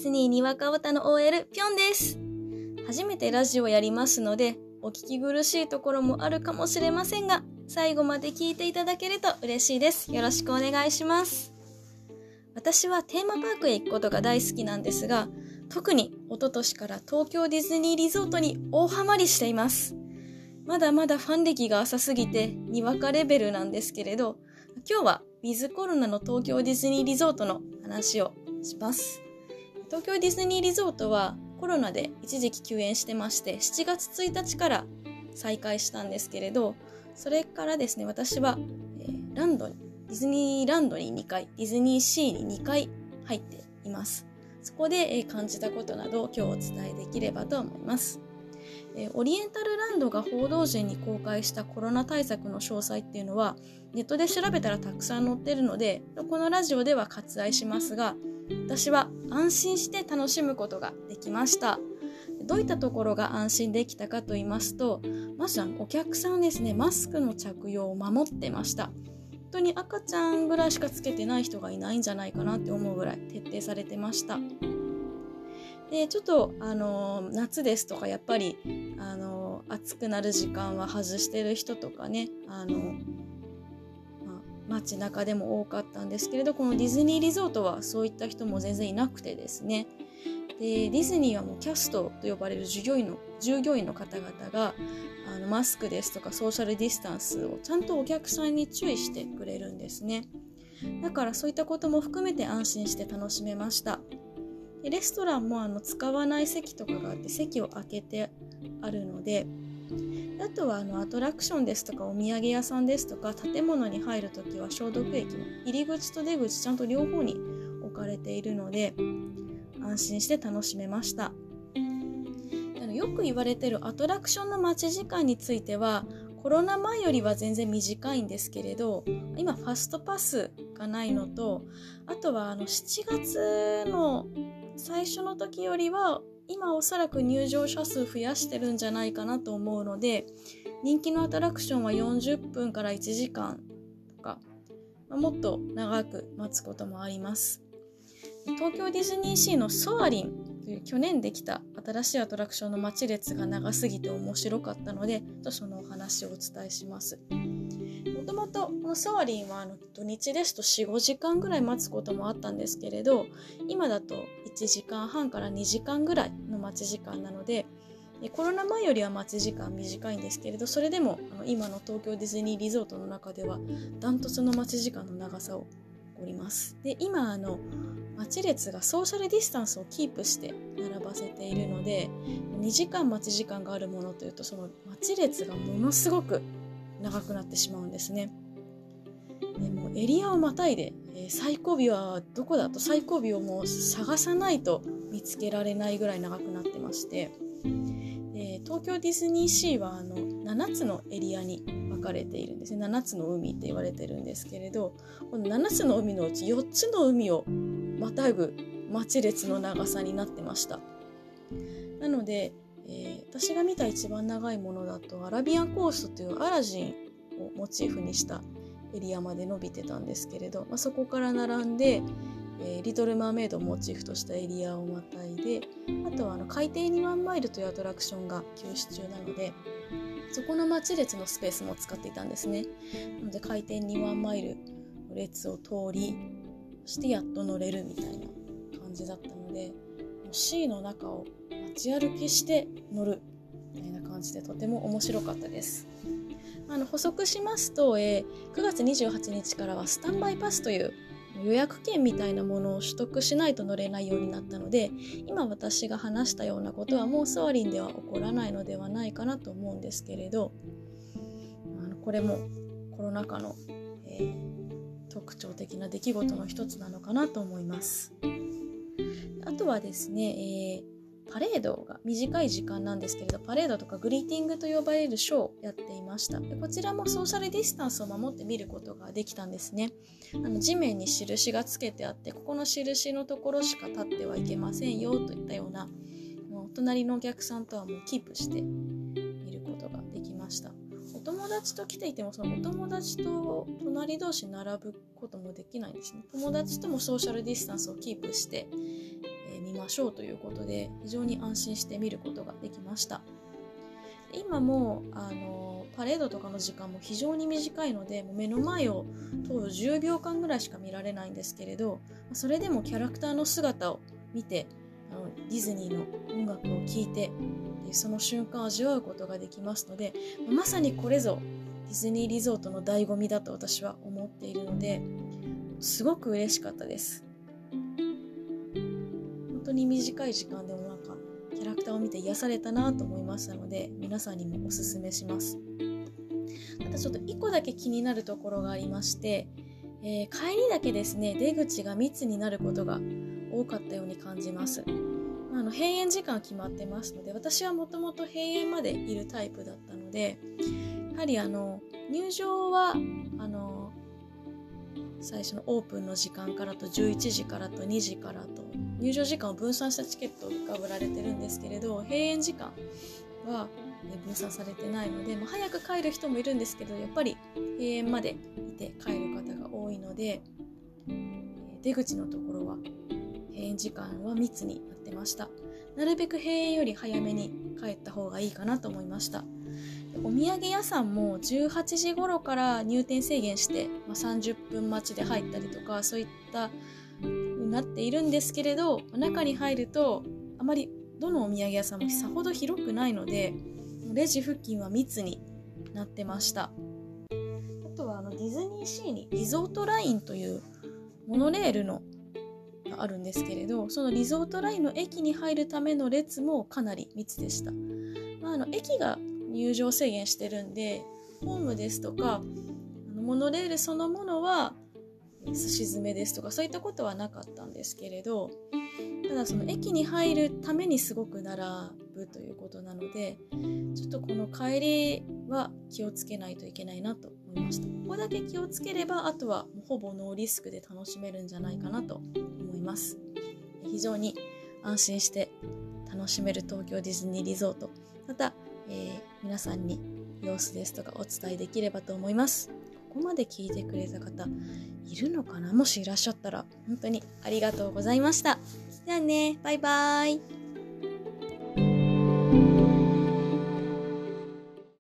ズニーにわかおたの OL ぴょんです。初めてラジオやりますので、お聞き苦しいところもあるかもしれませんが、最後まで聞いていただけると嬉しいです。よろしくお願いします。私はテーマパークへ行くことが大好きなんですが、特に一昨年から東京ディズニーリゾートに大ハマりしています。まだまだファン歴が浅すぎて、にわかレベルなんですけれど、今日はウィズコロナの東京ディズニーリゾートの話をします。東京ディズニーリゾートはコロナで一時期休園してまして、7月1日から再開したんですけれど、それからですね、私は、えー、ランドに、ディズニーランドに2回、ディズニーシーに2回入っています。そこで、えー、感じたことなどを今日お伝えできればと思います。え、オリエンタルランドが報道陣に公開したコロナ対策の詳細っていうのはネットで調べたらたくさん載ってるのでこのラジオでは割愛しますが私は安心して楽しむことができました。どういったところが安心できたかと言いますとまずお客さんですねマスクの着用を守ってました。本当に赤ちゃんぐらいしかつけてない人がいないんじゃないかなって思うぐらい徹底されてました。でちょっとあの夏ですとかやっぱりあの暑くなる時間は外してる人とかねあの、まあ、街中でも多かったんですけれどこのディズニーリゾートはそういった人も全然いなくてですね。でディズニーはもうキャストと呼ばれる従業員の従業員の方々があのマスクですとかソーシャルディスタンスをちゃんとお客さんに注意してくれるんですね。だからそういったことも含めて安心して楽しめました。でレストランもあの使わない席とかがあって席を空けてあるのであとはあのアトラクションですとかお土産屋さんですとか建物に入るときは消毒液の入り口と出口ちゃんと両方に置かれているので安心して楽しめました。よく言われてるアトラクションの待ち時間についてはコロナ前よりは全然短いんですけれど今ファストパスがないのとあとはあの7月の最初の時よりは今おそらく入場者数増やしてるんじゃないかなと思うので人気のアトラクションは40分から1時間とか、まあ、もっと長く待つこともあります。東京ディズニーシーのソアリンという去年できた新しいアトラクションの待ち列が長すぎて面白かったのでそのお話をお伝えします。のソアリンはあの土日ですと45時間ぐらい待つこともあったんですけれど今だと1時間半から2時間ぐらいの待ち時間なのでコロナ前よりは待ち時間短いんですけれどそれでもあの今の東京ディズニーリゾートの中ではダントツの待ち時間の長さをおりますで今あの待ち列がソーシャルディスタンスをキープして並ばせているので2時間待ち時間があるものというとその待ち列がものすごく長くなってしまうんですね。でもエリアをまたいで、え、最後尾はどこだと最後尾をもう探さないと見つけられないぐらい長くなってまして、で東京ディズニーシーはあの7つのエリアに分かれているんですね。7つの海って言われてるんですけれどこの7つの海のうち4つの海をまたぐ待ち列の長さになってました。なのでえー、私が見た一番長いものだとアラビアンコーストというアラジンをモチーフにしたエリアまで伸びてたんですけれど、まあ、そこから並んで、えー、リトル・マーメイドをモチーフとしたエリアをまたいであとはあの海底2万マイルというアトラクションが休止中なのでそこの待ち列のスペースも使っていたんですねなので海底2万マイルの列を通りそしてやっと乗れるみたいな感じだったので C の中を街歩きして乗るみたいな感じでとても面白かったです。あの補足しますと、えー、9月28日からはスタンバイパスという予約券みたいなものを取得しないと乗れないようになったので今私が話したようなことはもうソアリンでは起こらないのではないかなと思うんですけれどあのこれもコロナ禍の、えー、特徴的な出来事の一つなのかなと思います。あとはですね、えーパレードが短い時間なんですけれどパレードとかグリーティングと呼ばれるショーをやっていました。でこちらもソーシャルディスタンスを守って見ることができたんですね。あの地面に印がつけてあってここの印のところしか立ってはいけませんよといったようなもう隣のお客さんとはもうキープして見ることができました。お友達と来ていてもそのお友達と隣同士並ぶこともできないんですね。友達ともソーシャルディスタンスをキープしてみましょうということで非常に安心して見ることができました。今もあのパレードとかの時間も非常に短いのでもう目の前を通る10秒間ぐらいしか見られないんですけれどそれでもキャラクターの姿を見てあのディズニーの音楽を聴いてその瞬間を味わうことができますのでまさにこれぞディズニーリゾートの醍醐味だと私は思っているのですごく嬉しかったです。当に短い時間でもなんかキャラクターを見て癒されたなと思いましたので皆さんにもおすすめします。ただちょっと1個だけ気になるところがありまして、えー、帰りだけですね出口が密になることが多かったように感じます。あの閉園時間決まってますので私はもともと閉園までいるタイプだったのでやはりあの入場は最初のオープンの時間からと11時からと2時からと入場時間を分散したチケットが売られてるんですけれど閉園時間は分散されてないので、まあ、早く帰る人もいるんですけどやっぱり閉園までいて帰る方が多いので出口のところは閉園時間は密になってました。なるべく閉園より早めに帰った方がいいかなと思いました。お土産屋さんも18時頃から入店制限して、まあ、30分待ちで入ったりとかそういったになっているんですけれど中に入るとあまりどのお土産屋さんもさほど広くないのでレジ付近は密になってました。あとはあのディズニーシーにリゾートラインというモノレールのがあるんですけれどそのリゾートラインの駅に入るための列もかなり密でした、まあ、あの駅が入場制限してるんでホームですとかあのモノレールそのものはすし詰めですとかそういったことはなかったんですけれどただその駅に入るためにすごく並ぶということなのでちょっとこの帰りは気をつけないといけないなと思いました。ここだけ気をつければあとはもうほぼノーリスクで楽しめるんじゃないかなと思います。非常に安心して楽しめる東京ディズニーリゾート。またえー、皆さんに様子ですとかお伝えできればと思います。ここまで聞いてくれた方いるのかな？もしいらっしゃったら本当にありがとうございました。じゃあね、バイバーイ。